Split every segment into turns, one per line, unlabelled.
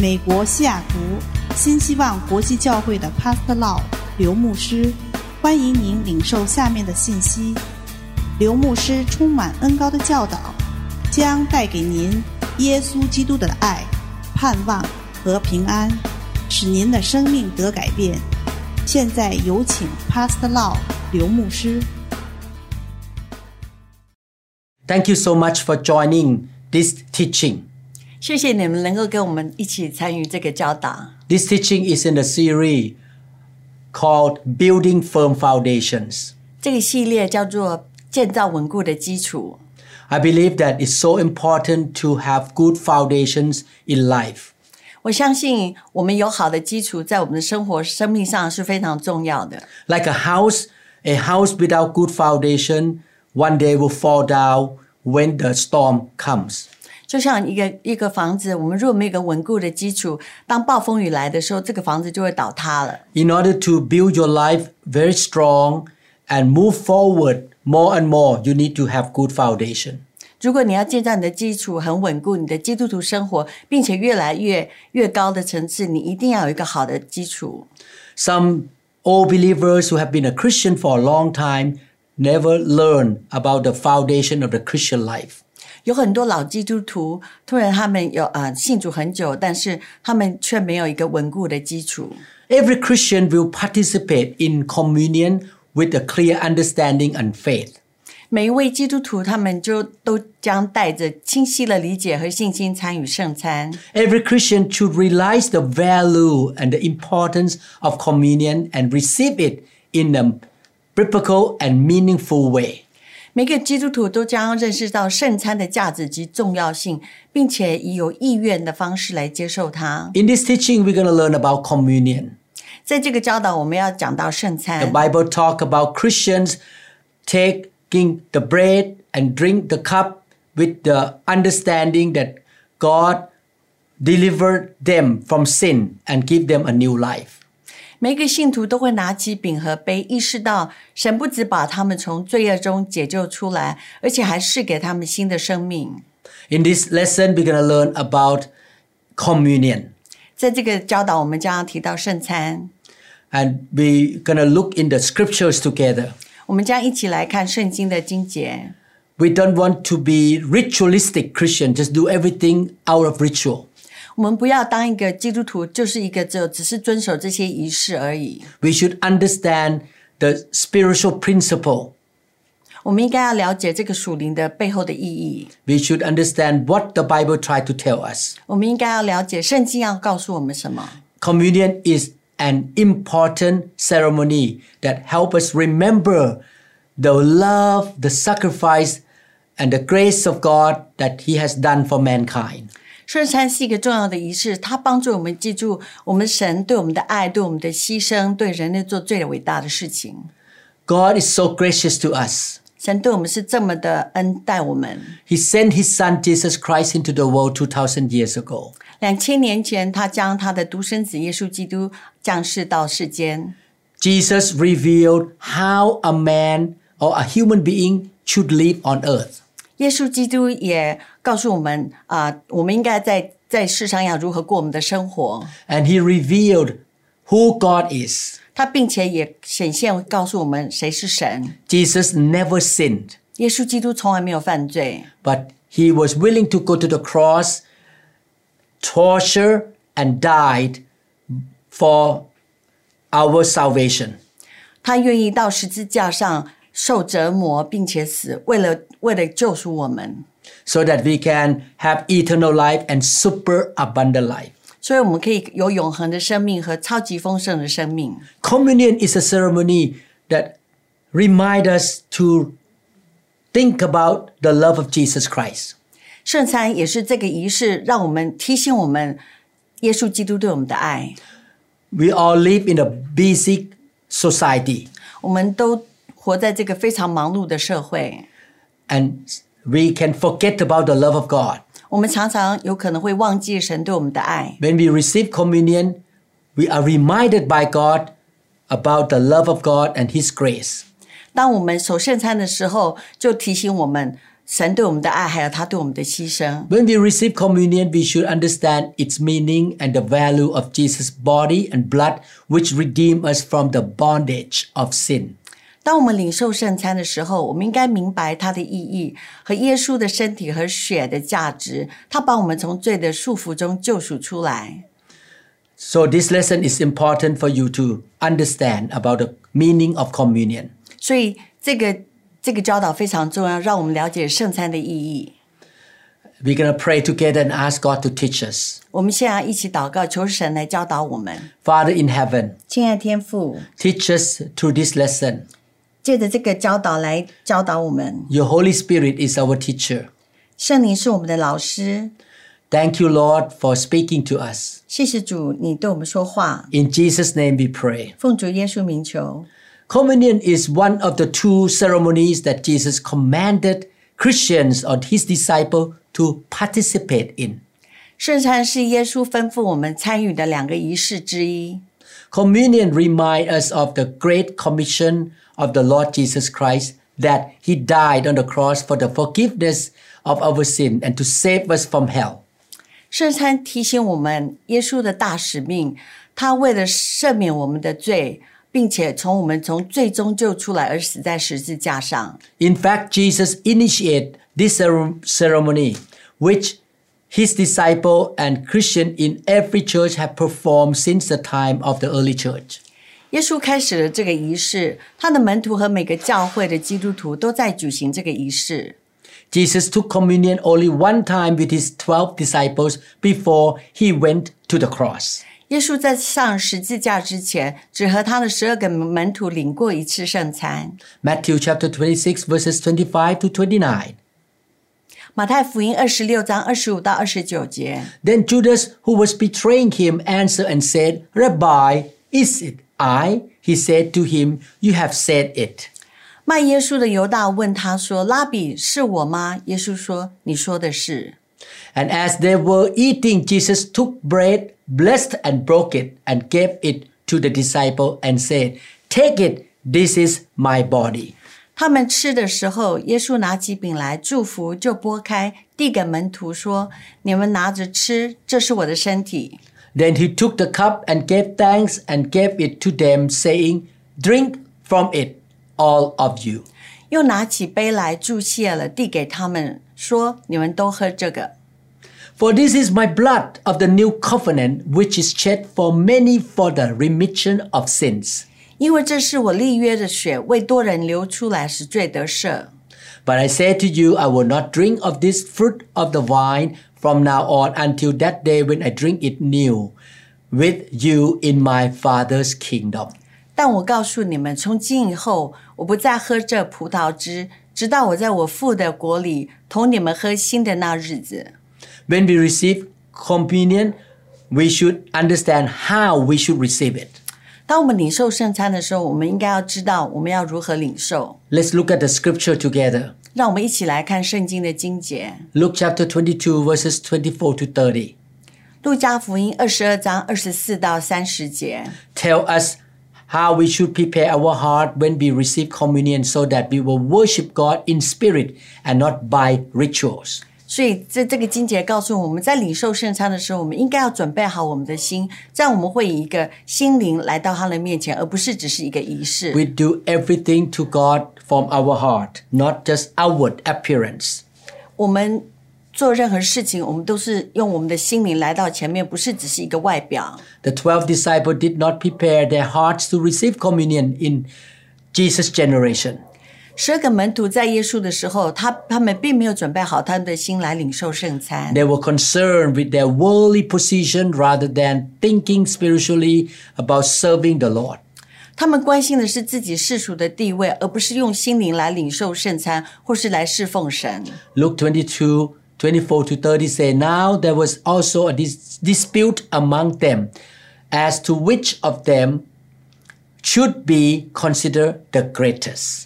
美国西雅图新希望国际教会的 Pastor Law 刘牧师，欢迎您领受下面的信息。刘牧师充满恩高的教导，将带给您耶稣基督的爱、盼望和平安，使您的生命得改变。现在有请 Pastor Law 刘牧师。
Thank you so much for joining this teaching.
谢谢你们能够跟我们一起参与这个教导。
This teaching is in the series called Building Firm Foundations.
这个系列叫做“建造稳固的基础
I believe that it's so important to have good foundations in life.
”。我相信我们有好的基础，在我们的生活、生命上是非常重要的。
Like a house, a house without good foundation one day will fall down when the storm comes.
就像一个一个房子，我们如果没有一个稳固的基础，当暴风雨来的时候，这个房子就会倒塌了。
In order to build your life very strong and move forward more and more, you need to have good foundation.
如果你要建造你的基础很稳固，你的基督徒生活，并且越来越越高的层次，你一定要有一个好的基础。
Some old believers who have been a Christian for a long time never learn about the foundation of the Christian life.
有很多老基督徒，突然他们有呃信主很久，但是他们却没有一个稳固的基础。
Every Christian will participate in communion with a clear understanding and faith.
每一位基督徒，他们就都将带着清晰的理解和信心参与圣餐。
Every Christian should realize the value and the importance of communion and receive it in a biblical and meaningful way.
每个基督徒都将要认识到圣餐的价值及重要性，并且以有意愿的方式来接受它。
In this teaching, we're going to learn about communion.
在这个教导，我们要讲到圣
The
餐。
Bible talk about Christians taking the bread and drink the cup with the understanding that God delivered them from sin and give them a new life.
每个信徒都会拿起饼和杯，意识到神不只把他们从罪恶中解救出来，而且还赐给他们新的生命。
In this lesson, we're going to learn about communion.
在这个教导，我们将要提到圣餐，
And we're going to look in the scriptures together.
我们将一起来看圣经的经节。
We don't want to be ritualistic Christian, just do everything out of ritual.
我们不要当一个基督徒，就是一个只有只是遵守这些仪式而已。
We should understand the spiritual principle.
我们应该要了解这个属灵的背后的意义。
We should understand what the Bible tried to tell us.
我们应该要了解圣经要告诉我们什么。
Communion is an important ceremony that help us remember the love, the sacrifice, and the grace of God that He has done for mankind.
圣餐是一个重要的仪式，它帮助我们记住我们神对我们的爱、对我们的牺牲、对人类做最伟大的事情。
God is so gracious to us.
神对我们是这么的恩待我们。
He sent His Son Jesus Christ into the world 2,000 years ago.
两千年前，他将他的独生子耶稣基督降世到世间。
Jesus revealed how a man or a human being should live on earth.
耶稣基督也告诉我们啊、我们应该在在世上要如何过我们的生活。
And He revealed who God is.
他并且也显现告诉我们谁是神。
Jesus never sinned.
耶稣基督从来没有犯罪，
but he was willing to go to the cross, torture, and died for our salvation.
他愿意到十字架上 受折磨，并且死，为了为了救赎我们，
So that we can have eternal life and super abundant life.
所以我们可以有永恒的生命和超级丰盛的生命。
Communion is a ceremony that remind us to think about the love of Jesus Christ.
圣餐也是这个仪式，让我们提醒我们耶稣基督对我们的爱。
We all live in a busy society
我们都 活在这个非常忙碌的社会，
and we can forget about the love of God.
我们常常有可能会忘记神对我们的爱。
When we receive communion, we are reminded by God about the love of God and His grace.
当我们守圣餐的时候，就提醒我们 神对我们的爱，还有他对我们的牺牲。
When we receive communion, we should understand its meaning and the value of Jesus' body and blood, which redeem us from the bondage of sin.
当我们领受圣餐的时候，我们应该明白它的意义和耶稣的身体和血的价值。他把我们从罪的束缚中救赎出来。
So this lesson is important for you to understand about the meaning of communion.
所以这个这个教导非常重要，让我们了解圣餐的意义。
We're going to pray together and ask God to teach us.
我们现在一起祷告，求神来教导我们。
Father in heaven,
亲爱的天父，
teach us through this lesson.
借着这个教导来教导我们。
Your Holy Spirit is our teacher.
圣灵是我们的老师，
Thank you, Lord, for speaking to us.
谢谢主，你对我们说话。
In Jesus' name we pray.
奉主耶稣名求。
Communion is one of the two ceremonies that Jesus commanded Christians or his disciples to participate in.
圣餐是耶稣吩咐我们参与的两个仪式之一。
Communion reminds us of the great commission of the Lord Jesus Christ that he died on the cross for the forgiveness of our sin and to save us from hell.
圣餐提醒我们耶稣的大使命，他为了赦免我们的罪，并且从我们从罪中救出来而死在十字架上。
In fact, Jesus initiated this cere- ceremony, which his disciple and Christian in every church have performed since the time of the early church.
耶稣开始了这个仪式，他的门徒和每个教会的基督徒都在举行这个仪式。
Jesus took communion only one time with his 12 disciples before he went to the cross.
耶稣在上十字架之前，只和他的十二个门徒领过一次圣餐。
Matthew chapter 26 verses 25 to 29.
马太福音二十六章二十五到二十九节，
Then Judas, who was betraying him, answered and said, Rabbi, is it I? He said to him, You have said it.
卖耶稣的犹大问他说：“拉比，是我吗？”耶稣说：“你说的是。
And as they were eating, Jesus took bread, blessed and broke it, and gave it to the disciple and said, Take it, this is my body.
”他们吃的时候，耶稣拿起饼来祝福，就拨开，递给门徒说：“你们拿着吃，这是我的身体。
Then he took the cup and gave thanks and gave it to them, saying, Drink from it, all of you.
”又拿起杯来祝谢了，递给他们说：“你们都喝这个。”
For this is my blood of the new covenant, which is shed for many for the remission of sins.
因为这是我立约的血，为多人流出来，使罪得赦。
But I say to you, I will not drink of this fruit of the vine from now on until that day when I drink it new with you in my Father's kingdom.
但我告诉你们，从今以后，我不再喝这葡萄汁，直到我在我父的国里同你们喝新的那日子。
When we receive communion, we should understand how we should receive it.
当我们领受圣餐的时候，我们应该要知道我们要如何领受。
Let's look at the scripture together.
让我们一起来看圣经的经节，
Luke chapter 22, verses 24 to 30.
路加福音二十二章二十四到三十节，
Tell us how we should prepare our heart when we receive communion so that we will worship God in spirit and not by rituals.
所以这这个金姐告诉我们在领受圣餐的时候，我们应该要准备好我们的心，这样我们会以一个心灵来到他的面前，而不是只是一个仪式。
We do everything to God from our heart, not just outward appearance.
我们做任何事情，我们都是用我们的心灵来到前面，不是只是一个外表。
The twelve disciples did not prepare their hearts to receive communion in Jesus' generation.
十二个门徒在耶稣的时候，他他们并没有准备好他们的心来领受圣餐，
They were concerned with their worldly position rather than thinking spiritually about serving the Lord.
他们关心的是自己世俗的地位，而不是用心灵来领受圣餐，或是来侍奉神。
Luke 22, 24 to 30 say, Now there was also a dis- dispute among them as to which of them should be considered the greatest.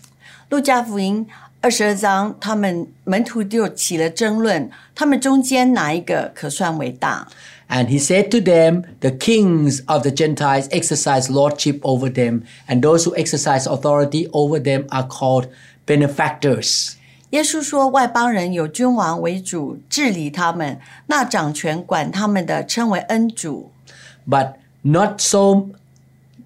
路加福音二十二章，他们门徒就起了争论，他们中间哪一个可算为大？
And he said to them, The kings of the Gentiles exercise lordship over them, and those who exercise authority over them are called benefactors.
耶稣说，外邦人有君王为主，治理他们，那掌权管他们的称为恩主。
But not so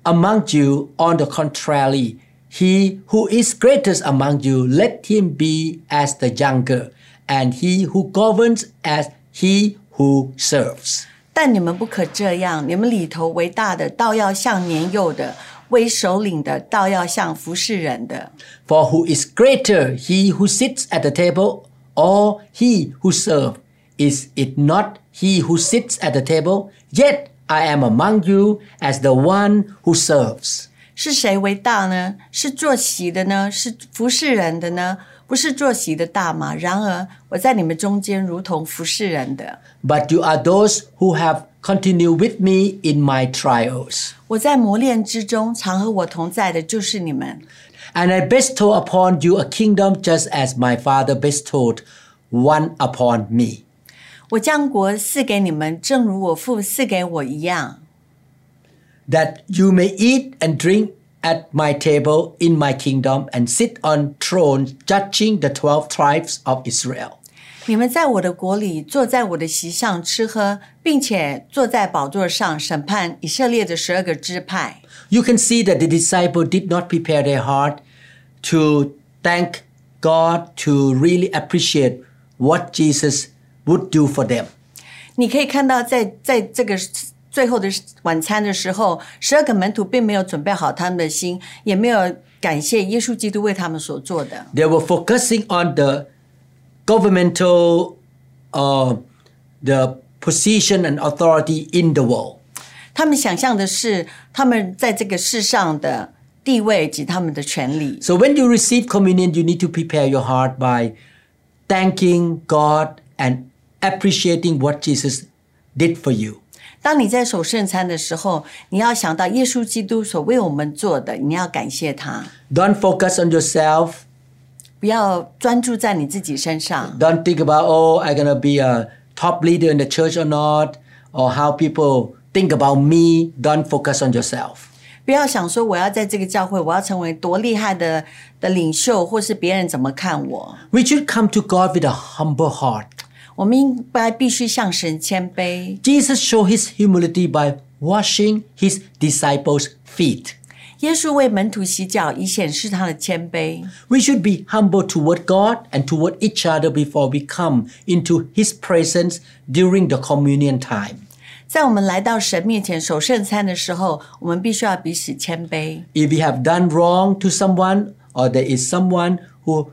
among you. On the contrary, he who is greatest among you, let him be as the younger, and he who governs as he who serves.
但你们不可这样，你们里头为大的，倒要像年幼的；为首领的，倒要像服侍人的。
For who is greater, he who sits at the table or he who serves? Is it not he who sits at the table? Yet I am among you as the one who serves.
是谁为大呢？是坐席的呢？是服侍人的呢？不是坐席的大吗？然而我在你们中间，如同服侍人的。
But you are those who have continued with me in my trials.
我在磨练之中，常和我同在的，就是你们。
And I bestow upon you a kingdom just as my Father bestowed one upon me.
我将国赐给你们，正如我父赐给我一样。
that you may eat and drink at my table in my kingdom and sit on thrones judging the 12 tribes of Israel.
你们在我的国里，坐在我的席上吃喝，并且坐在宝座上审判以色列的十二个支派。
You can see that the disciple did not prepare their heart to thank God to really appreciate what Jesus would do for them.
你可以看到在，在这个 最后的晚餐的时候，十二个门徒并没有准备好他们的心，也没有感谢耶稣基督为他们所做的。
They were focusing on the governmental uh, the position and authority in the world.
他们想象的是他们在这个世上的地位及他们的权利。
So when you receive communion, you need to prepare your heart by thanking God and appreciating what Jesus did for you.
当你在守圣餐的时候，你要想到耶稣基督所为我们做的，你要感谢他，
Don't focus on yourself.
不要专注在你自己身上。
Don't think about, oh, I'm going to be a top leader in the church or not, or how people think about me. Don't focus on yourself.
不要想说我要在这个教会，我要成为多厉害的的领袖，或是别人怎么看我。
We should come to God with a humble heart.
我们应该必须向神谦卑。
Jesus showed his humility by washing his disciples' feet.
耶稣为门徒洗脚，以显示他的谦卑。
We should be humble toward God and toward each other before we come into His presence during the communion time.
在我们来到神面前守圣餐的时候，我们必须要彼此谦卑。
If we have done wrong to someone or there is someone who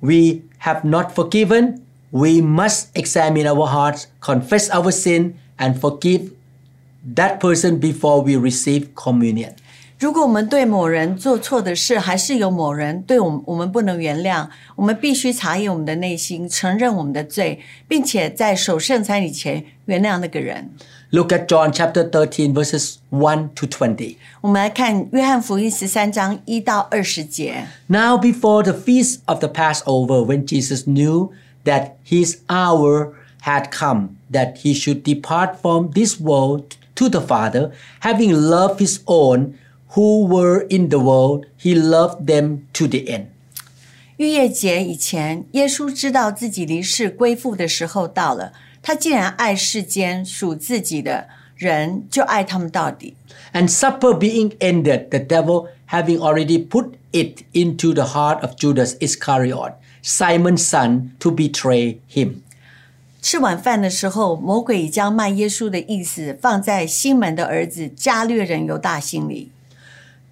we have not forgiven, we must examine our hearts, confess our sin, and forgive that person before we receive communion.
如果我们对某人做错的事，还是有某人对我们我们不能原谅，我们必须查验我们的内心，承认我们的罪，并且在守圣餐以前原谅那个人。
Look at John chapter 13, verses 1 to 20.
我们来看约翰福音十三章一到二十节。
Now, before the feast of the Passover, when Jesus knew that his hour had come, that he should depart from this world to the Father, having loved his own who were in the world, he loved them to the end.
逾越节以前，耶稣知道自己离世归父的时候到了。他既然爱世间属自己的人，就爱他们到底。
And supper being ended, the devil having already put it into the heart of Judas Iscariot, Simon's son, to betray him.
吃晚饭的时候，魔鬼已将卖耶稣的意思放在西门的儿子加略人犹大心里。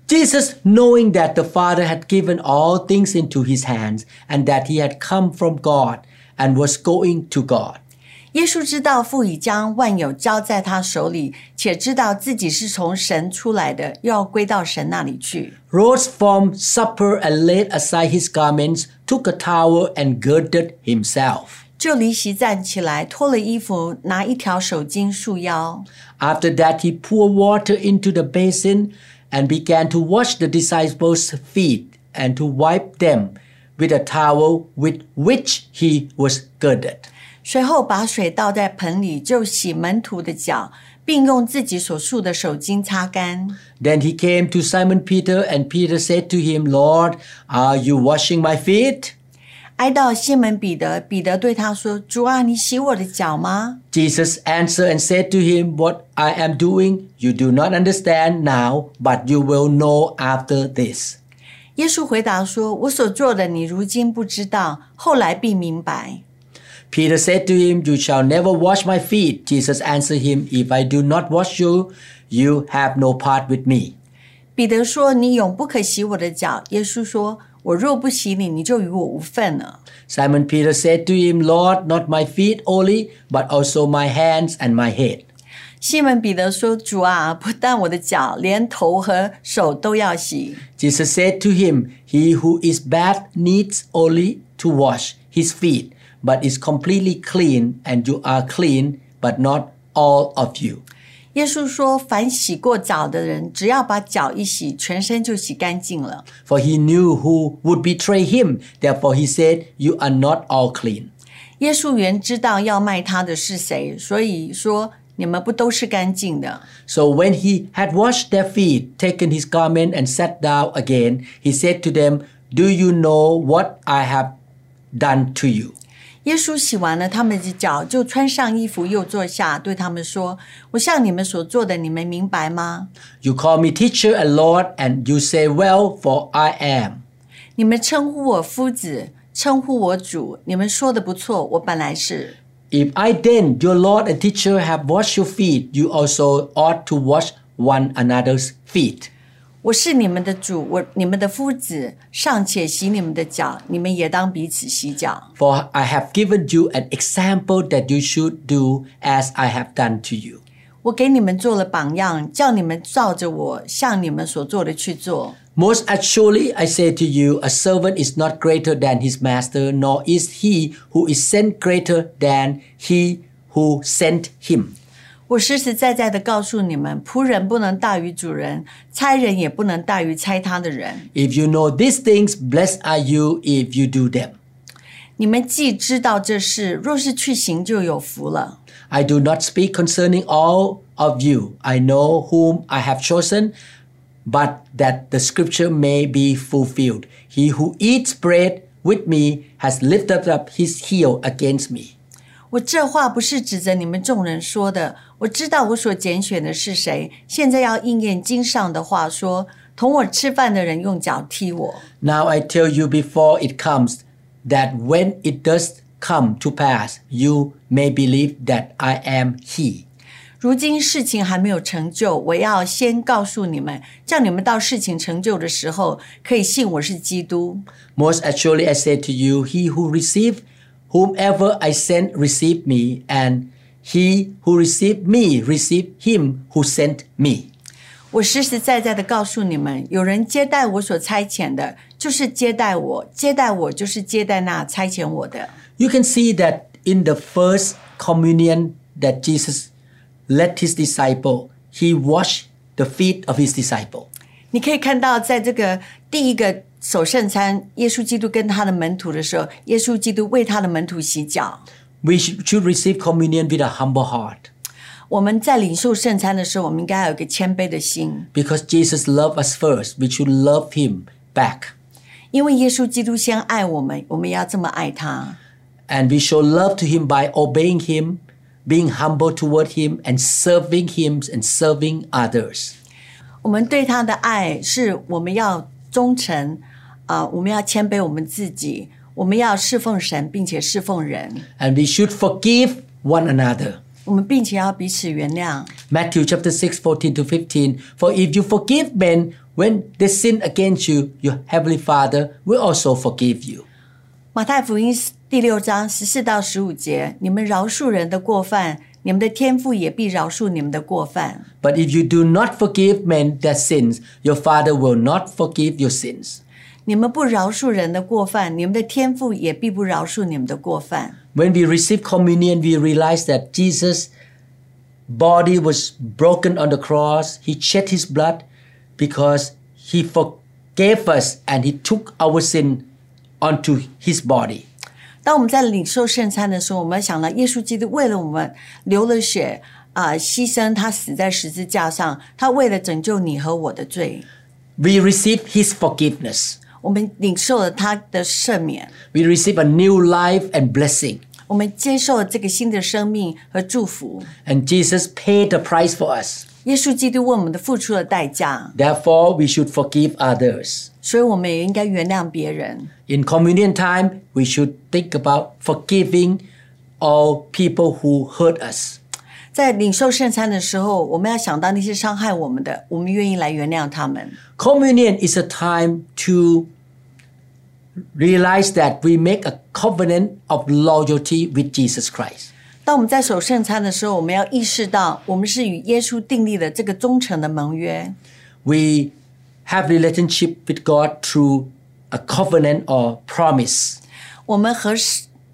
Jesus, knowing that the Father had given all things into his hands and that he had come from God and was going to God,
耶稣知道父已将万有交在他手里，且知道自己是从神出来的，又要归到神那里去。
rose from supper and laid aside his garments, took a towel and girded himself.
就离席站起来，脱了衣服，拿一条手巾束腰。
After that, he poured water into the basin and began to wash the disciples' feet and to wipe them with a towel with which he was girded.
随后把水倒在盆里，就洗门徒的脚，并用自己所束的手巾擦干。
Then he came to Simon Peter, and Peter said to him, Lord, are you washing my feet?
挨到西门彼得，彼得对他说：“主啊，你洗我的脚吗
Jesus answered and said to him, What I am doing, you do not understand now, but you will know after this.？”
耶稣回答说：“我所做的，你如今不知道，后来必明白。”
Peter said to him, You shall never wash my feet. Jesus answered him, If I do not wash you, you have no part with me.
彼得说：“你永不可洗我的脚。”耶稣说：“我若不洗你，你就与我无份了。”
Simon Peter said to him, Lord, not my feet only, but also my hands and my head.
西门彼得说：“主啊，不但我的脚，连头和手都要洗。”
Jesus said to him, He who is bad needs only to wash his feet, but is completely clean, and you are clean, but not all of you.
耶稣说：“凡洗过澡的人，只要把脚一洗，全身就洗干净了。
For he knew who would betray him. Therefore he said, You are not all clean.
耶稣原知道要卖他的是谁，所以说你们不都是干净的。
So when he had washed their feet, taken his garment, and sat down again, he said to them, Do you know what I have done to you?
耶稣洗完了他们的脚，就穿上衣服，又坐下，对他们说：“我向你们所做的，你们明白吗？
You call me teacher and Lord, and you say, Well, for I am.
你们称呼我夫子，称呼我主，你们说的不错，我本来是。
If I then, your Lord and teacher, have washed your feet, you also ought to wash one another's feet.
我是你们的主，我你们的夫子，尚且洗你们的脚，你们也当彼此洗脚。
For I have given you an example that you should do as I have done to you.
我给你们做了榜样，叫你们照着我向你们所做的去做。
Most assuredly, I say to you, a servant is not greater than his master, nor is he who is sent greater than he who sent him.
我实实在在的告诉你们，仆人不能大于主人，差人也不能大于差他的人。
If you know these things, blessed are you if you do them.
你们既知道这事，若是去行，就有福了。
I do not speak concerning all of you. I know whom I have chosen, but that the scripture may be fulfilled. He who eats bread with me has lifted up his heel against me.
我这话不是指着你们众人说的，我知道我所拣选的是谁。现在要应验经上的话说，同我吃饭的人用脚踢我。
Now I tell you before it comes, that when it does come to pass, you may believe that I am He.
如今事情还没有成就，我要先告诉你们，叫你们到事情成就的时候，可以信我是基督。
Most assuredly I say to you, he who received whomever I sent received me, and he who received me received him who sent me.
我实实在在的告诉你们，有人接待我所差遣的，就是接待我；接待我，就是接待那差遣我的。
You can see that in the first communion that Jesus led his disciple, he washed the feet of his disciple.
你可以看到，在这个第一个 守圣餐，耶稣基督跟他的门徒的时候，耶稣基督为他的门徒洗脚。
We should receive communion with a humble heart
我们在领受圣餐的时候，我们应该有一个谦卑的心
，because Jesus loved us first. We should love him back.
因为耶稣基督先爱我们，我们也要这么爱他。
And we show love to him by obeying him, being humble toward him, and serving him and serving others.
我们对他的爱是我们要忠诚啊、我们要谦卑我们自己，我们要侍奉神，并且侍奉人，
And we should forgive one another.
我们并且要彼此原谅。
Matthew chapter 6, 14 to 15. For if you forgive men when they sin against you, your heavenly Father will also forgive you.
马太福音第六章十四到十五节：你们饶恕人的过犯，你们的天父也必饶恕你们的过犯。
But if you do not forgive men their sins, your Father will not forgive your sins.
你们不饶恕人的过犯，你们的天父也必不饶恕你们的过犯。
When we receive communion, we realize that Jesus' body was broken on the cross. He shed his blood because he forgave us and he took our sin onto his body.
当我们在领受圣餐的时候，我们要想到耶稣基督为了我们流了血啊、牺牲，他死在十字架上，他为了拯救你和我的罪，
We receive his forgiveness.
我们领受了他的赦免，
We receive a new life and blessing.
我们接受了这个新的生命和祝福。
And Jesus paid the price for us.
耶稣基督为我们的付出了代价，
Therefore, we should forgive others.
所以我们也应该原谅别人。
In communion time, we should think about forgiving all people who hurt us.
在领受圣餐的时候，我们要想到那些伤害我们的，我们愿意来原谅他们。
Communion is a time to realize that we make a covenant of loyalty with Jesus Christ.
当我们在守圣餐的时候，我们要意识到，我们是与耶稣订立了这个忠诚的盟约。
We have relationship with God through a covenant or promise.
我们和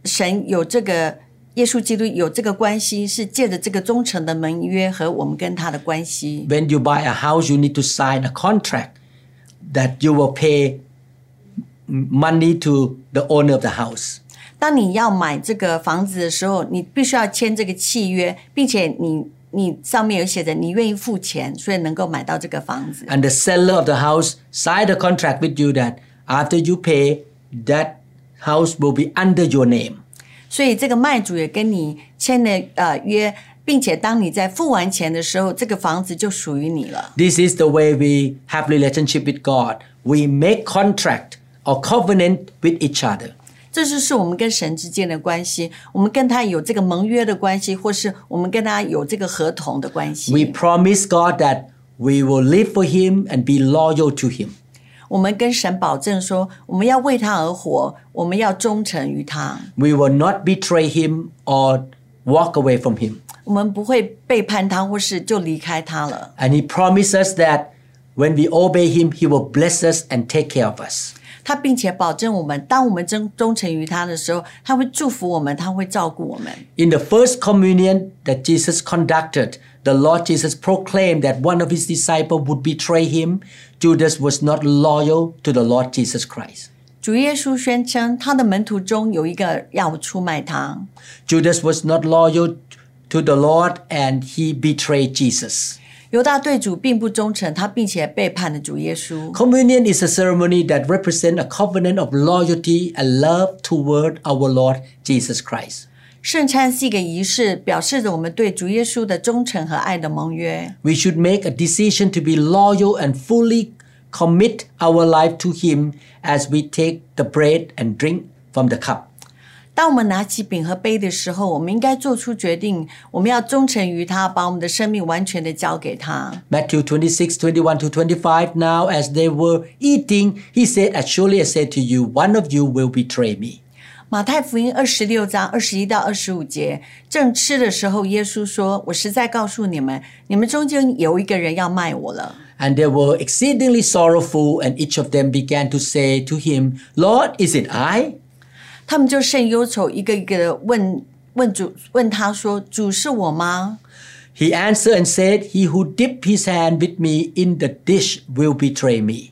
神有这个 耶稣基督有这个关系，是借着这个忠诚的盟约和我们跟他的关系。
When you buy a house, you need to sign a contract that you will pay money to the owner of the house.
当你要买这个房子的时候，你必须要签这个契约，并且你你上面有写着你愿意付钱，所以能够买到这个房子。
And the seller of the house signed a contract with you that after you pay, that house will be under your name.
所以这个卖主也跟你签了呃约，并且当你在付完钱的时候，这个房子就属于你了。
This is the way we have relationship with God. We make contract or covenant with each other.
这就是我们跟神之间的关系，我们跟他有这个盟约的关系，或是我们跟他有这个合同的关系。
We promise God that we will live for Him and be loyal to Him.
我们跟神保证说，我们要为他而活，我们要忠诚于他，
We will not betray Him or walk away from Him.
我们不会背叛他，或是就离开他了。
And He promises that when we obey Him, He will bless us and take care of us.
他并且保证我们，当我们忠忠诚于他的时候，他会祝福我们，他会照顾我们。
In the first communion that Jesus conducted, the Lord Jesus proclaimed that one of his disciples would betray him. Judas was not loyal to the Lord Jesus Christ.
主耶稣宣称，他的门徒中有一个要出卖他。
Judas was not loyal to the Lord and he betrayed Jesus.
犹大对主并不忠诚，他并且背叛了主耶稣。
Communion is a ceremony that represents a covenant of loyalty and love toward our Lord Jesus Christ.
圣餐是一个仪式，表示着我们对主耶稣的忠诚和爱的盟约。
We should make a decision to be loyal and fully commit our life to Him as we take the bread and drink from the cup.
当我们拿起饼和杯的时候，我们应该做出决定，我们要忠诚于他，把我们的生命完全的交给他。
Matthew 26, 21 to 25. Now, as they were eating, he said, As surely I said to you, one of you will betray me.
马太福音二十六章二十一到二十五节，正吃的时候，耶稣说：“我实在告诉你们，你们中间有一个人要卖我了。
And they were exceedingly sorrowful, and each of them began to say to him, Lord, is it I?
”他们就甚忧愁，一个一个的问问主，问他说：“主是我吗
He answered and said, He who dipped his hand with me in the dish will betray me.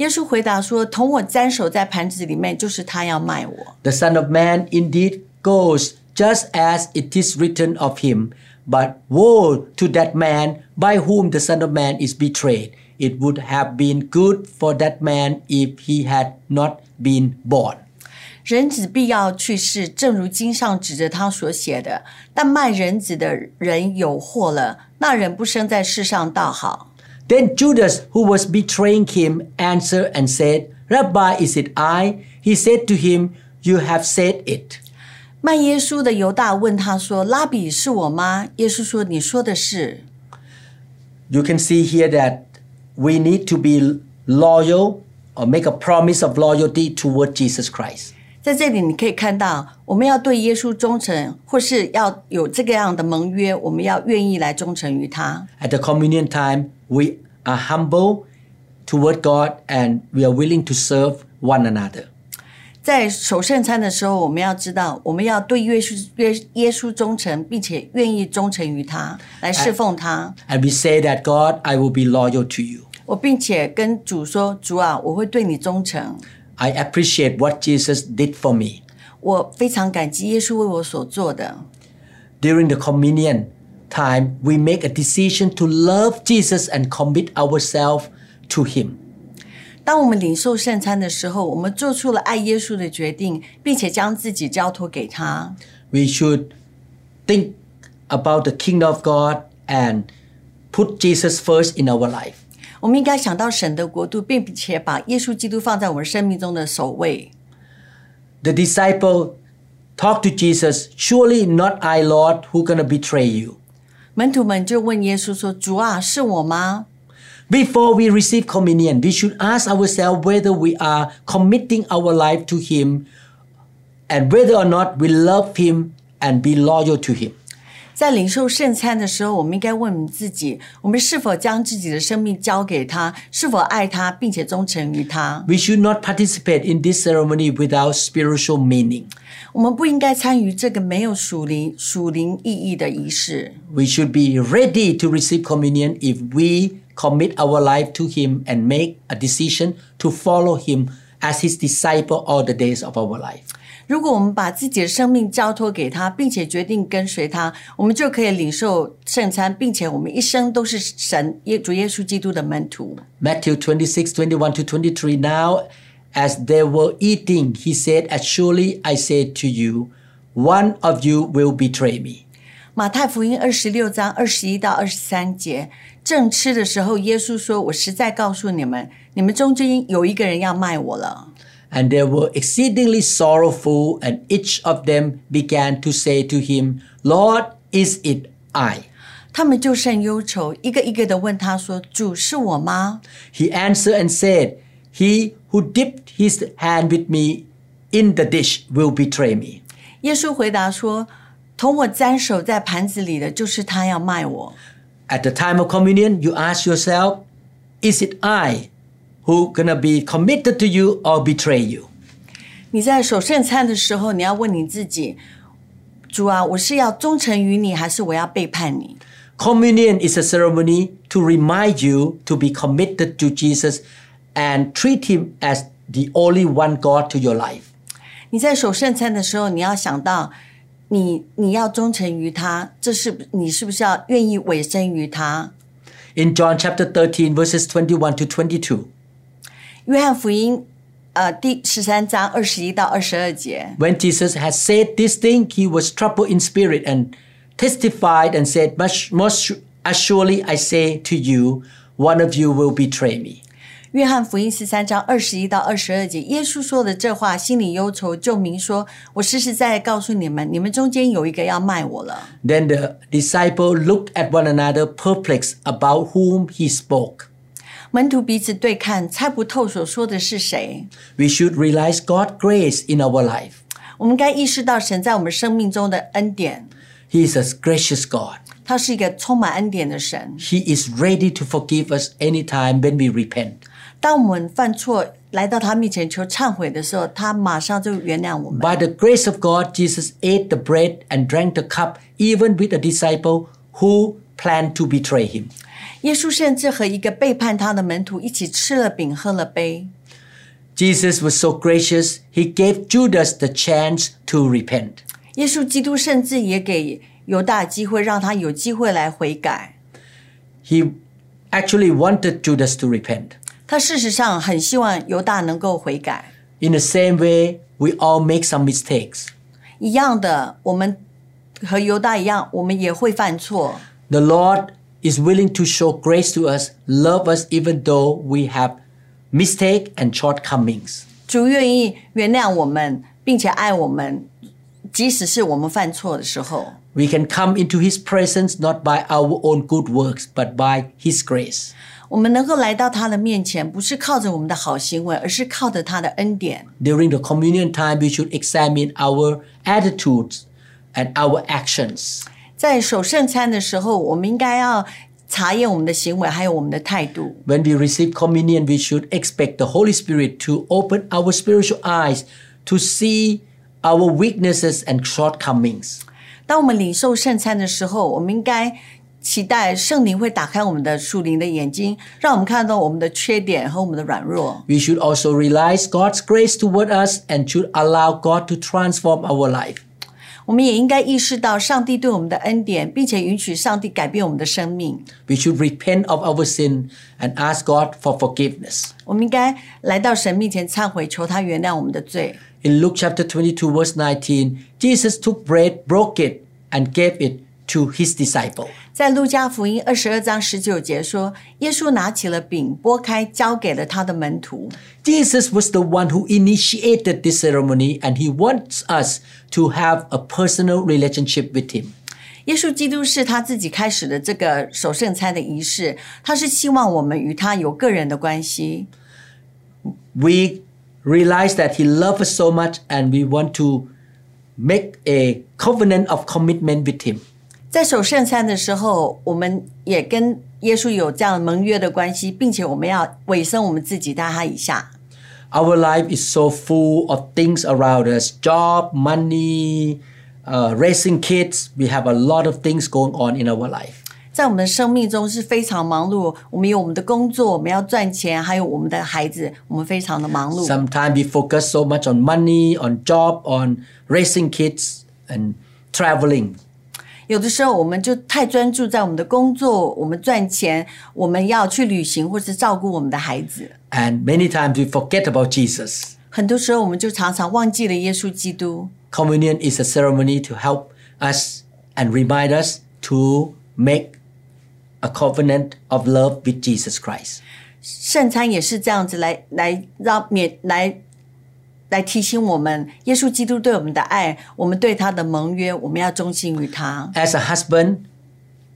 耶稣回答说：“同我沾手在盘子里面，就是他要卖我。
The Son of Man indeed goes just as it is written of him. But woe to that man by whom the Son of Man is betrayed. It would have been good for that man if he had not been born.
人子必要去世，正如经上指着他所写的。但卖人子的人有祸了，那人不生在世上倒好。
Then Judas, who was betraying him, answered and said, Rabbi, is it I? He said to him, You have said it.
卖耶稣的犹大问他说：“拉比是我吗？”耶稣说：“你说的是。
You can see here that we need to be loyal or make a promise of loyalty toward Jesus Christ. ”
在这里你可以看到，我们要对耶稣忠诚，或是要有这个样的盟约，我们要愿意来忠诚于他。
At the communion time, we are humble toward God and we are willing to serve one another.
在守圣餐的时候，我们要知道，我们要对耶稣耶耶稣忠诚，并且愿意忠诚于他，来侍奉他。
And we say that, God, I will be loyal to you.
我并且跟主说：“主啊，我会对你忠诚。
I appreciate what Jesus did for me.
我非常感激耶稣为我所做的。
During the communion time, we make a decision to love Jesus and commit ourselves to Him.
当我们领受圣餐的时候，我们做出了爱耶稣的决定，并且将自己交托给他。
We should think about the kingdom of God and put Jesus first in our life.
我们应该想到神的国度，并且把耶稣基督放在我们生命中的首位。
The disciple talked to Jesus, Surely not I, Lord, who gonna betray you.
门徒们就问耶稣说：“主啊，是我吗？”
Before we receive communion, we should ask ourselves whether we are committing our life to Him and whether or not we love Him and be loyal to Him.
在领受圣餐的时候，我们应该问我们自己：我们是否将自己的生命交给他？是否爱他，并且忠诚于他？
We should not participate in this ceremony without spiritual meaning.
我们不应该参与这个没有属灵属灵意义的仪式。
We should be ready to receive communion if we commit our life to Him and make a decision to follow Him as His disciple all the days of our life.
如果我们把自己的生命交托给他，并且决定跟随他，我们就可以领受圣餐，并且我们一生都是神耶主耶稣基督的门徒。
Matthew 26, 21 to 23. Now, as they were eating, he said, As surely I say to you, one of you will betray me.
马太福音二十六章二十一到二十三节，正吃的时候，耶稣说：“我实在告诉你们，你们中间有一个人要卖我了。”
And they were exceedingly sorrowful, and each of them began to say to him, Lord, is it I?
他们就甚忧愁，一个一个的问他说：“主是我吗
He answered and said, He who dipped his hand with me in the dish will betray me.？”
耶稣回答说：“同我沾手在盘子里的，就是他要卖我。”
At the time of communion, you ask yourself, Is it I who gonna be committed to you or betray you?
你在守圣餐的时候，你要问你自己：“主啊，我是要忠诚于你，还是我要背叛你？”
Communion is a ceremony to remind you to be committed to Jesus and treat him as the only one God to your life.
你在守圣餐的时候，你要想到你你要忠诚于他，这是你是不是要愿意委身于他？
In John chapter 13, verses 21 to 22,
约翰福音呃第十三章二十一到二十二节，
when Jesus had said this thing, he was troubled in spirit and testified and said, Much most assuredly I say to you, one of you will betray me.
约翰福音十三章二十一到二十二节，耶稣说的这话，心里忧愁，就明说：“我实实在在告诉你们，你们中间有一个要卖我了。”
Then the disciple looked at one another, perplexed about whom he spoke.
门徒彼此对看，猜不透所说的是谁。
We should realize God's grace in our life.
我们该意识到神在我们生命中的恩典，
He is a gracious God.
他是一个充满恩典的神。
He is ready to forgive us anytime when we repent.
当我们犯错来到他面前求忏悔的时候，他马上就原谅我们。
By the grace of God, Jesus ate the bread and drank the cup, even with a disciple who planned to betray him.
耶稣甚至和一个背叛他的门徒一起吃了饼，喝了杯。
Jesus was so gracious, he gave Judas the chance to repent.
耶稣基督甚至也给犹大机会，让他有机会来悔改。
He actually wanted Judas to repent.
他事实上很希望犹大能够悔改。
In the same way, we all make some mistakes.
一样的，我们和犹大一样，我们也会犯错。
The Lord is willing to show grace to us, love us even though we have mistake and shortcomings.
主愿意原谅我们，并且爱我们，即使是我们犯错的时候。
We can come into His presence not by our own good works, but by His grace.
我们能够来到他的面前，不是靠着我们的好行为，而是靠着他的恩典。
During the communion time, we should examine our attitudes and our actions.
在守圣餐的时候，我们应该要查验我们的行为，还有我们的态度。
When we receive communion, we should expect the Holy Spirit to open our spiritual eyes to see our weaknesses and shortcomings.
当我们领受圣餐的时候，我们应该期待圣灵会打开我们的属灵的眼睛，让我们看到我们的缺点和我们的软弱。
We should also realize God's grace toward us and should allow God to transform our life.
我们也应该意识到上帝对我们的恩典，并且允许上帝改变我们的生命。
We should repent of our sin and ask God for forgiveness.
我们应该来到神面前忏悔，求他原谅我们的罪。
In Luke chapter 22, verse 19, Jesus took bread, broke it, and gave it to his disciple.
在路加福音二十二章十九节说，耶稣拿起了饼，拨开，交给了他的门徒。
Jesus was the one who initiated this ceremony, and he wants us to have a personal relationship with him.
耶稣基督是他自己开始的这个守圣餐的仪式，他是希望我们与他有个人的关系。
We realize that he loves us so much, and we want to make a covenant of commitment with him.
在守圣餐的时候，我们也跟耶稣有这样盟约的关系，并且我们要委身我们自己在他以下。
Our life is so full of things around us job, money, uh, raising kids. We have a lot of things going on in our life.
在我们的生命中是非常忙碌，我们有我们的工作，我们要赚钱，还有我们的孩子，我们非常的忙碌。
Sometimes we focus so much on money, on job, on raising kids, and traveling.
有的时候我们就太专注在我们的工作，我们赚钱，我们要去旅行或是照顾我们的孩子。
And many times we forget about Jesus.
很多时候我们就常常忘记了耶稣基督。
Communion is a ceremony to help us and remind us to make a covenant of love with Jesus Christ.
圣餐也是这样子来来让免来 来提醒我们，耶稣基督对我们的爱，我们对他的盟约，我们要忠心于他。
As a husband,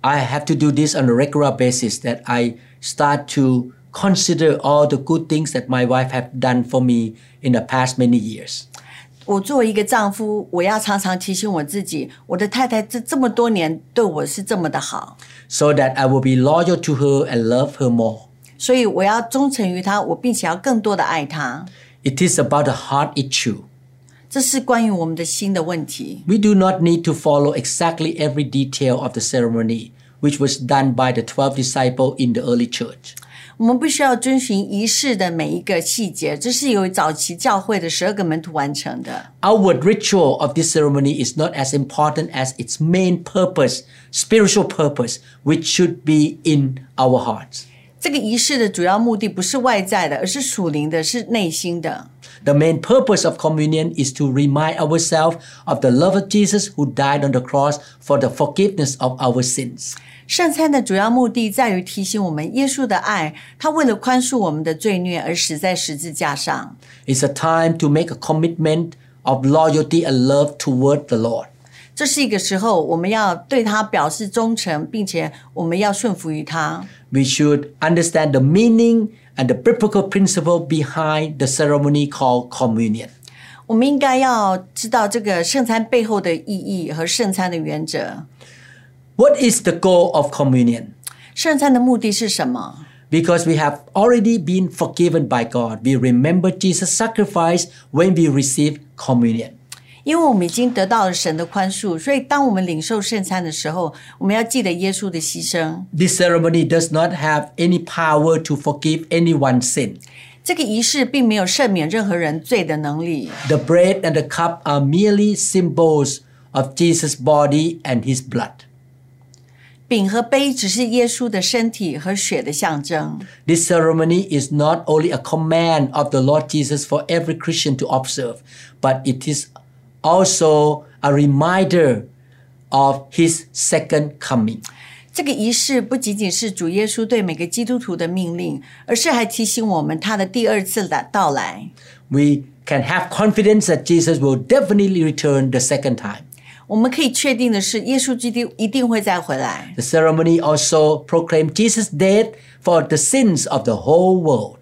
I have to do this on a regular basis that I start to consider all the good things that my wife have done for me in the past many years.
我作为一个丈夫，我要常常提醒我自己，我的太太这这么多年对我是这么的好
，so that I will be loyal to her and love her more.
所以我要忠诚于她，我并且要更多的爱她。
It is about a heart issue.
这是关于我们的心的问题。
We do not need to follow exactly every detail of the ceremony, which was done by the 12 disciples in the early church.
我们不需要遵循仪式的每一个细节，这是由早期教会的十二个门徒完成的。
Outward ritual of this ceremony is not as important as its main purpose, spiritual purpose, which should be in our hearts.
这个仪式的主要目的不是外在的，而是属灵的，是内心的。
The main purpose of communion is to remind ourselves of the love of Jesus who died on the cross for the forgiveness of our sins.
圣餐的主要目的在于提醒我们耶稣的爱，他为了宽恕我们的罪孽而死在十字架上。
It's a time to make a commitment of loyalty and love toward the Lord.
这是一个时候，我们要对他表示忠诚，并且我们要顺服于他。
We should understand the meaning and the biblical principle behind the ceremony called communion.
我们应该要知道这个圣餐背后的意义和圣餐的原则。
What is the goal of communion?
圣餐的目的是什么？
Because we have already been forgiven by God, we remember Jesus' sacrifice when we receive communion.
因为我们已经得到了神的宽恕，所以当我们领受圣餐的时候，我们要记得耶稣的牺牲。
This ceremony does not have any power to forgive anyone's sin.
这个仪式并没有赦免任何人罪的能力。
The bread and the cup are merely symbols of Jesus' body and his blood.
饼和杯只是耶稣的身体和血的象征。
This ceremony is not only a command of the Lord Jesus for every Christian to observe, but it is also a reminder of his second coming.
这个仪式不仅仅是主耶稣对每个基督徒的命令，而是还提醒我们他的第二次的到来。
We can have confidence that Jesus will definitely return the second time.
我们可以确定的是，耶稣基督一定会再回来。
The ceremony also proclaimed Jesus' death for the sins of the whole world.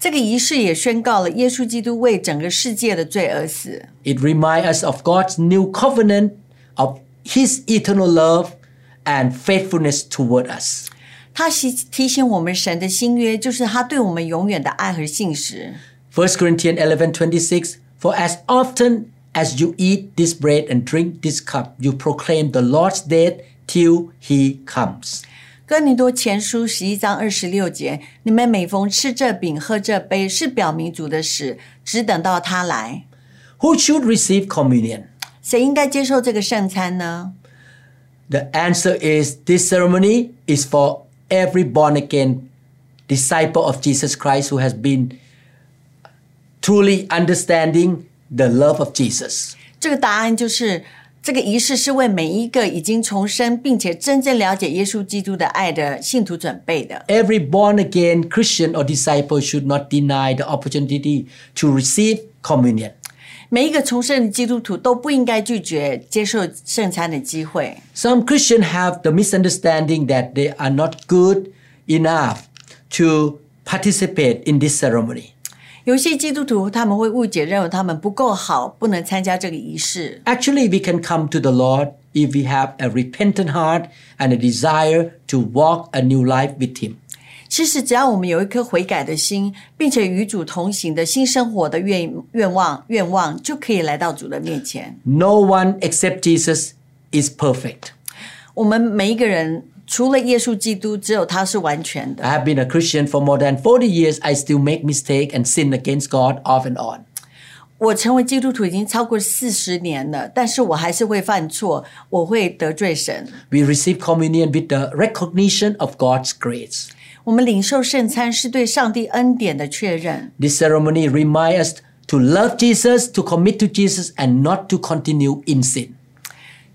这个仪式也宣告了耶稣基督为整个世界的罪而死。
It reminds us of God's new covenant of his eternal love and faithfulness toward us.
他提提醒我们神的新约，就是他对我们永远的爱和信实。
1 Corinthians 11:26 For as often as you eat this bread and drink this cup you proclaim the Lord's death till he comes.
哥林多前书十一章二十六节，你们每逢吃这饼、喝这杯，是表明主的死，只等到他来。
Who should receive communion?
谁应该接受这个圣餐呢？
The answer is this ceremony is for every born again disciple of Jesus Christ who has been truly understanding the love of Jesus.
这个答案就是， 这个仪式是为每一个已经重生并且真正了解耶稣基督的爱的信徒准备的。
Every born again Christian or disciple should not deny the opportunity to receive communion.
每一个重生的基督徒都不应该拒绝接受圣餐的机会。
Some Christians have the misunderstanding that they are not good enough to participate in this ceremony.
有些基督徒他们会误解，认为他们不够好，不能参加这个仪式。
Actually, we can come to the Lord if we have a repentant heart and a desire to walk a new life with Him.
其实，只要我们有一颗悔改的心，并且与主同行的新生活的愿愿望愿望，就可以来到主的面前。
No one except Jesus is perfect.
我们每一个人， 除了耶稣基督，只有他是完全的。
I have been a Christian for more than 40 years. I still make mistake and sin against God off and on.
我成为基督徒已经超过四十年了，但是我还是会犯错，我会得罪神。
We receive communion with the recognition of God's grace.
我们领受圣餐是对上帝恩典的确认。
This ceremony reminds us to love Jesus, to commit to Jesus, and not to continue in sin.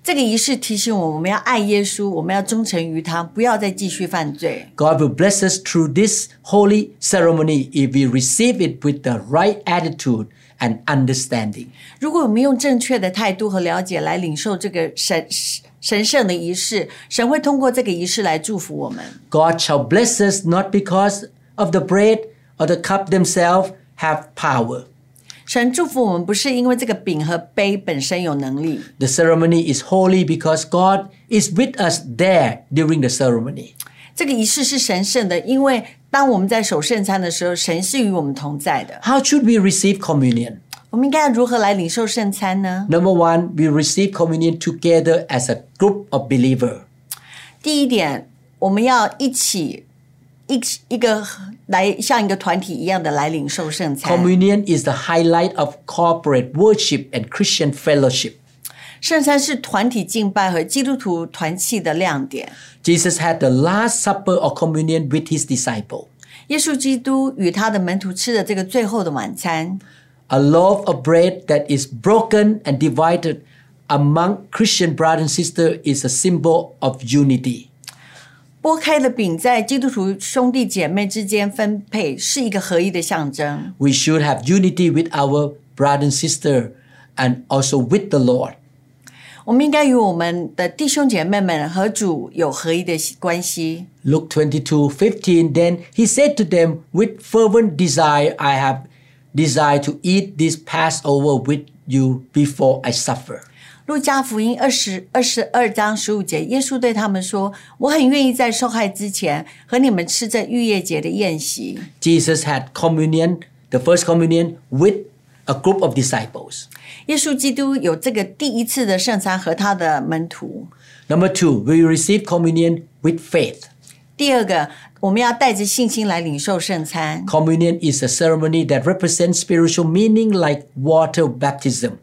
这个仪式提醒我，我们要爱耶稣，我们要忠诚于他，不要再继续犯罪。
God will bless us through this holy ceremony if we receive it with the right attitude and understanding.
如果我们用正确的态度和了解来领受这个神神圣的仪式，神会通过这个仪式来祝福我们。
God shall bless us not because of the bread or the cup themselves have power.
神祝福我们不是因为这个饼和杯本身有能力，
The ceremony is holy because God is with us there during the ceremony.
这个仪式是神圣的，因为当我们在守圣餐的时候，神是与我们同在的。
How should we receive communion?
我们应该要如何来领受圣餐呢？
Number one, we receive communion together as a group of believers.
第一点，我们要一起 一一个来像一个团体一样的来领受圣餐。
Communion is the highlight of corporate worship and Christian fellowship.
圣餐是团体敬拜和基督徒团契的亮点。
Jesus had the Last Supper or communion with his disciple.
耶稣基督与他的门徒吃的这个最后的晚餐，
A loaf of bread that is broken and divided among Christian brother and sister is a symbol of unity.
剥开的饼在基督徒兄弟姐妹之间分配，是一个合一的象征。
We should have unity with our brother and sister and also with the Lord.
我们应该与我们的弟兄姐妹们和主有合一的关系。
Luke 22 15. Then he said to them, With fervent desire, I have desired to eat this Passover with you before I suffer.
路加福音二十二十二章十五节，耶稣对他们说：“我很愿意在受害之前和你们吃这逾越节的宴席。
Jesus had communion, the first communion, with a group of disciples.
”耶稣基督有这个第一次的圣餐和他的门徒。
Number two, we receive communion with faith.
第二个，我们要带着信心来领受圣餐。
Communion is a ceremony that represents spiritual meaning like water baptism.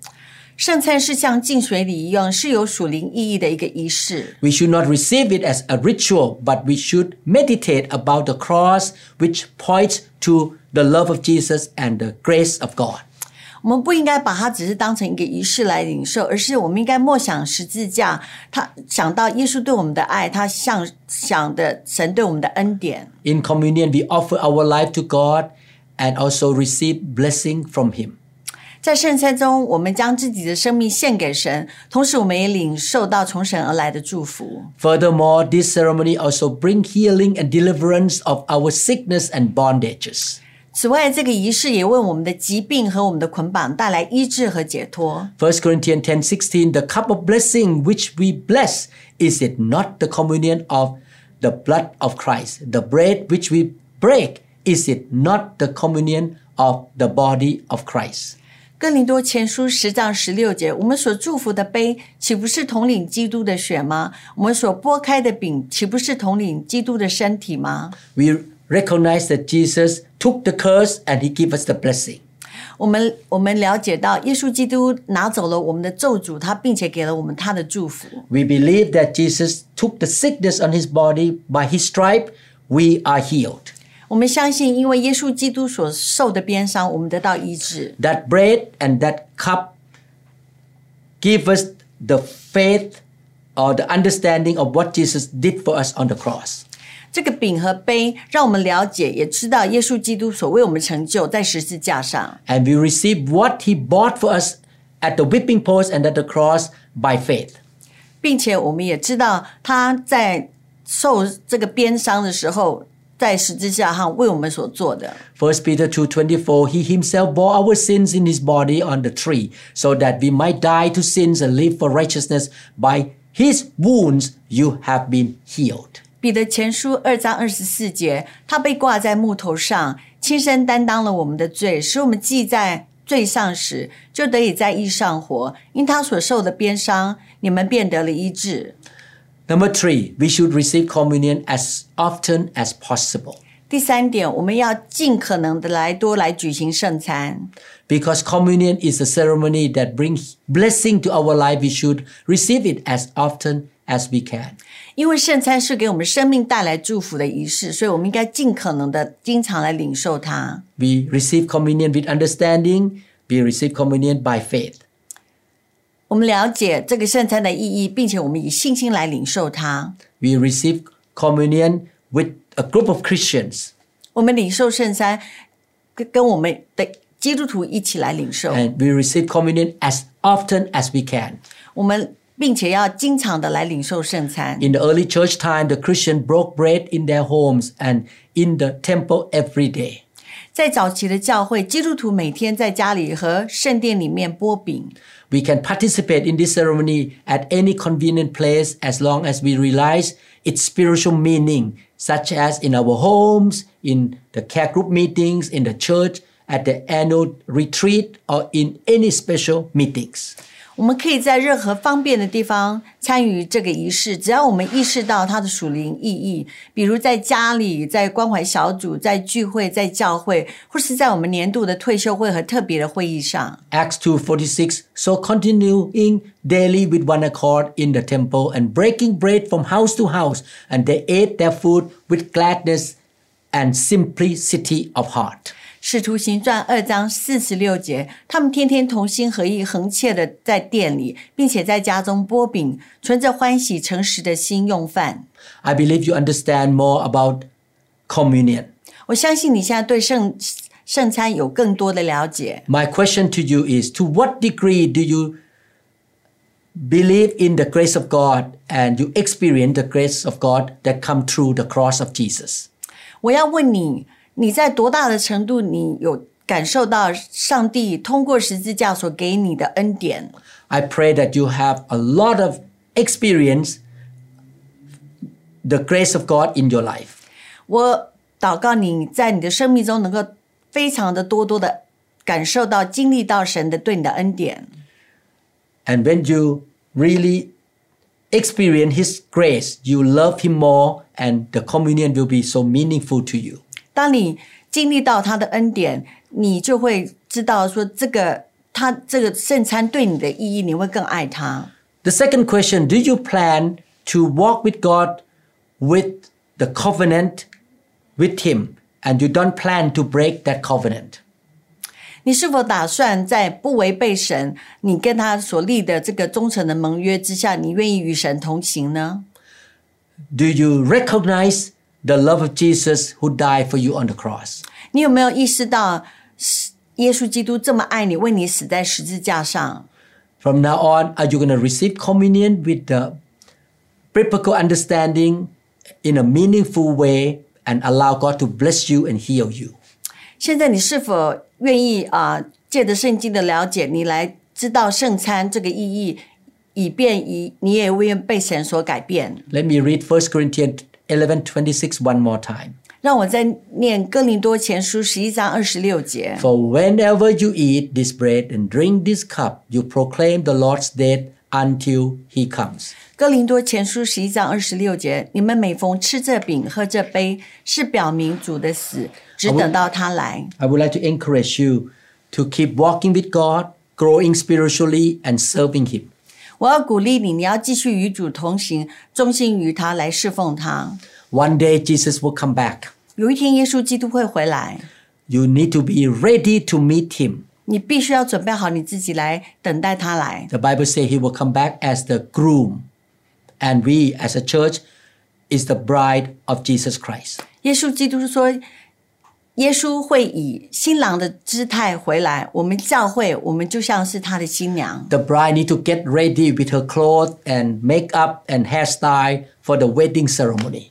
圣餐是像浸水礼一样，是有属灵意义的一个仪式。
We should not receive it as a ritual, but we should meditate about the cross, which points to the love of Jesus and the grace of God.
我们不应该把它只是当成一个仪式来领受，而是我们应该默想十字架，他想到耶稣对我们的爱，他想想的神对我们的恩典。
In communion, we offer our life to God and also receive blessing from Him.
在圣餐中，我们将自己的生命献给神，同时我们也领受到从神而来的祝福。
Furthermore, this ceremony also brings healing and deliverance of our sickness and bondages.
此外，这个仪式也为我们的疾病和我们的捆绑带来医治和解脱。
1 Corinthians 10:16 The cup of blessing which we bless is it not the communion of the blood of Christ the bread which we break is it not the communion of the body of Christ
哥林多前书十章十六节，我们所祝福的杯，岂不是统领基督的血吗？我们所拨开的饼，岂不是统领基督的身体吗
？We recognize that Jesus took the curse and he gave us the blessing
我们我们了解到，耶稣基督拿走了我们的咒诅，他并且给了我们他的祝福。
We believe that Jesus took the sickness on his body. By his stripe, we are healed.
我们相信，因为耶稣基督所受的鞭伤，我们得到医治。
That bread and that cup give us the faith or the understanding of what Jesus did for us on the cross.
这个饼和杯，让我们了解，也知道耶稣基督所为我们成就在十字架上。
And we receive what he bought for us at the whipping post and at the cross by faith.
并且我们也知道他在受这个鞭伤的时候， 在十字架上为我们所做的。
1 Peter 2:24 He himself bore our sins in his body on the tree so that we might die to sins and live for righteousness by his wounds you have been healed.
彼得前书二章二十四节，他被挂在木头上，亲身担当了我们的罪，使我们记在罪上时，就得以在义上活。因他所受的鞭伤，你们便得了医治。
Number 3 we should receive communion as often as possible
第三点，我们要尽可能的来多来举行圣餐，
because communion is a ceremony that brings blessing to our life we should receive it as often as we can.
因为圣餐是给我们生命带来祝福的仪式，所以我们应该尽可能的经常来领受它。
We receive communion with understanding, we receive communion by faith.
我们了解这个圣餐的意义，并且我们以信心来领受它。
We receive communion with a group of Christians
我们领受圣餐，跟跟我们的基督徒一起来领受。
and we receive communion as often as we can.
我们并且要经常的来领受圣餐。
In the early church time, the Christian broke bread in their homes and in the temple every day.
在早期的教会，基督徒每天在家里和圣殿里面剥饼。
We can participate in this ceremony at any convenient place as long as we realize its spiritual meaning, such as in our homes, in the care group meetings, in the church, at the annual retreat, or in any special meetings.
我们可以在任何方便的地方参与这个仪式，只要我们意识到它的属灵意义，比如在家里、在关怀小组、在聚会、在教会，或是在我们年度的退休会和特别的会议上。
Acts 2:46 So continuing daily with one accord in the temple and breaking bread from house to house and they ate their food with gladness and simplicity of heart.
使徒行传二章四十六节，他们天天同心合意、恒切的在店里，并且在家中剥饼，存着欢喜诚实的心用饭。
I believe you understand more about communion.
我相信你现在对圣圣餐有更多的了解。
My question to you is to what degree do you believe in the grace of God and you experience the grace of God that come through the cross of Jesus?
我要问你，你在多大的程度你有感受到上帝通过十字架所给你的恩典？
I pray that you have a lot of experience the grace of God in your life.
我祷告你在你的生命中能够非常的多多的感受到、经历到神的对你的恩典。
And when you really experience His grace, you love Him more, and the communion will be so meaningful to you.
当你经历到他的恩典，你就会知道说这个他这个圣餐对你的意义，你会更爱他。
The second question Do you plan to walk with God with the covenant with Him, and you don't plan to break that covenant?
你是否打算在不违背神，你跟他所立的这个忠诚的盟约之下，你愿意与神同行呢？
Do you recognize the love of Jesus who died for you on the cross?
你有没有意识到，是耶稣基督这么爱你，为你死在十字架上？
From now on, are you going to receive communion with the biblical understanding in a meaningful way and allow God to bless you and heal you?
现在你是否愿意啊，借着圣经的了解，你来知道圣餐这个意义，以便以你也愿被神所改变？
Let me read 1 Corinthians 11:26 one more time.
让我再念哥林多前书十一章二十六节。
For whenever you eat this bread and drink this cup, you proclaim the Lord's death until he comes.
哥林多前书十一章二十六节，你们每逢吃这饼、喝这杯，是表明主的死，只等到他来。
I would like to encourage you to keep walking with God, growing spiritually, and serving Him.
我要鼓励你，你要继续与主同行，忠心于他，来侍奉他。
One day Jesus will come back.
有一天，耶稣基督会回来，
You need to be ready to meet Him.
你必须要准备好你自己来等待他来。
The Bible says He will come back as the groom, and we as a church is the bride of Jesus Christ.
耶稣基督说， 耶稣会以新郎的姿态回来。我们教会，我们就像是他的新娘。
The bride need to get ready with her clothes and makeup and hairstyle for the wedding ceremony.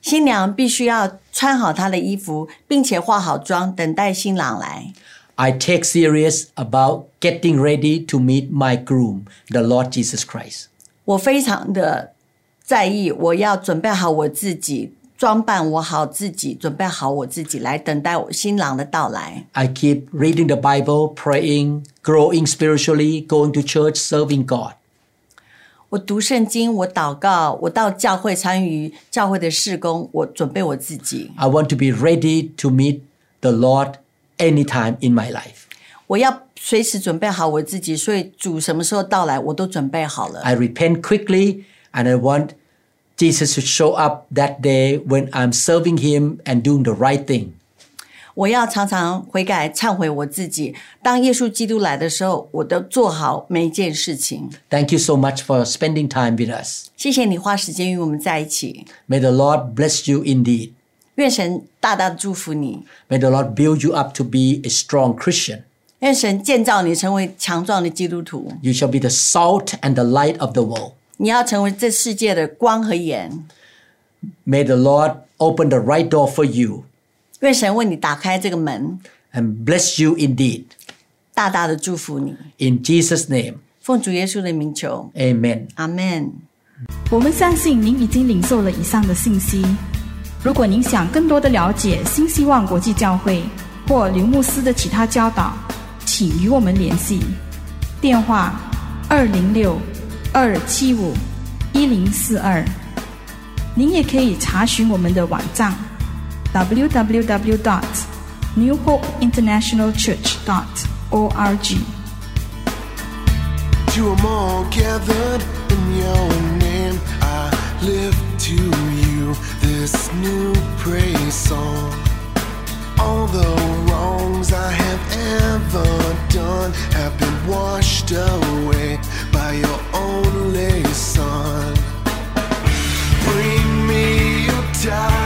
新娘必须要穿好她的衣服，并且化好妆，等待新郎来。
I take serious about getting ready to meet my groom, the Lord Jesus Christ.
我非常的在意，我要准备好我自己，装扮我好自己，准备好我自己来等待我新郎的到来。
I keep reading the Bible, praying, growing spiritually, going to church, serving God.
我读圣经，我祷告，我到教会参与教会的事工，我准备我自己。
I want to be ready to meet the Lord anytime in my life.
我要随时准备好我自己，所以主什么时候到来，我都准备好了。
I repent quickly and I want Jesus to show up that day when I'm serving Him and doing the right thing.
我要常常悔改、忏悔我自己。当耶稣基督来的时候，我都做好每一件事情。
Thank you so much for spending time with us.
谢谢你花时间与我们在一起，
May the Lord bless you indeed.
愿神大大的祝福你，
May the Lord build you up to be a strong Christian.
愿神建造你成为强壮的基督徒。
You shall be the salt and the light of the world.
你要成为这世界的光和盐。
May the Lord open the right door for you
愿神为你打开这个门
，and bless you indeed.
大大的祝福你。
In Jesus' name,
奉主耶稣的名求
，amen.
阿门。
我们相信您已经领受了以上的信息。如果您想更多的了解新希望国际教会或刘牧师的其他教导，请与我们联系。电话：二零六二七五一零四二。您也可以查询我们的网站 www dot New Hope International Church dot org。
To them all gathered in your name, I lift to you this new praise song. All the wrongs I have ever done have been washed away your only Son. Bring me your tired,